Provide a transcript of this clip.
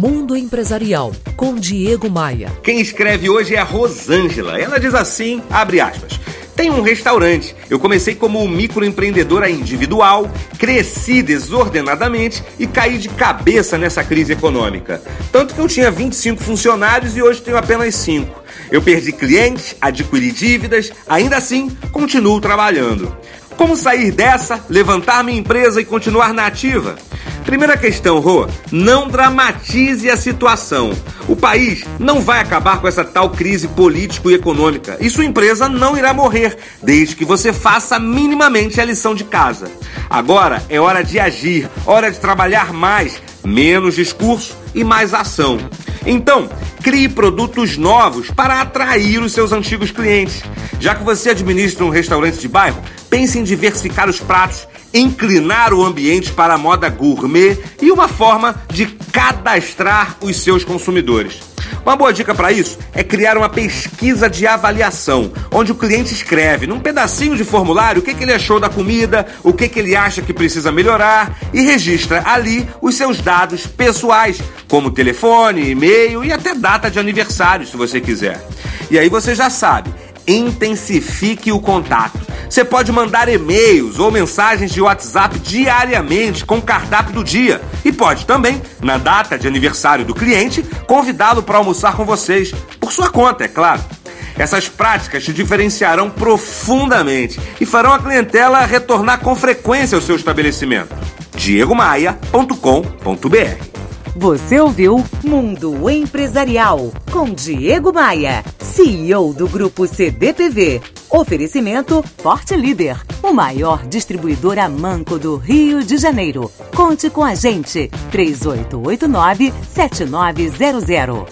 Mundo Empresarial, com Diego Maia. Quem escreve hoje é a Rosângela. Ela diz assim, abre aspas. Tem um restaurante. Eu comecei como microempreendedora individual, cresci desordenadamente e caí de cabeça nessa crise econômica. Tanto que eu tinha 25 funcionários e hoje tenho apenas 5. Eu perdi clientes, adquiri dívidas, ainda assim continuo trabalhando. Como sair dessa, levantar minha empresa e continuar na ativa? Primeira questão, Rô, não dramatize a situação. O país não vai acabar com essa tal crise político e econômica e sua empresa não irá morrer, desde que você faça minimamente a lição de casa. Agora é hora de agir, hora de trabalhar mais, menos discurso e mais ação. Então, crie produtos novos para atrair os seus antigos clientes. Já que você administra um restaurante de bairro, pense em diversificar os pratos inclinar o ambiente para a moda gourmet e uma forma de cadastrar os seus consumidores. Uma boa dica para isso é criar uma pesquisa de avaliação, onde o cliente escreve num pedacinho de formulário o que, que ele achou da comida, o que, que ele acha que precisa melhorar e registra ali os seus dados pessoais, como telefone, e-mail e até data de aniversário, se você quiser. E aí você já sabe, intensifique o contato. Você pode mandar e-mails ou mensagens de WhatsApp diariamente com o cardápio do dia. E pode também, na data de aniversário do cliente, convidá-lo para almoçar com vocês, por sua conta, é claro. Essas práticas te diferenciarão profundamente e farão a clientela retornar com frequência ao seu estabelecimento. diegomaia.com.br Você ouviu Mundo Empresarial com Diego Maia, CEO do Grupo CDPV. Oferecimento Forte Líder, o maior distribuidor a manco do Rio de Janeiro. Conte com a gente, 3889 7900.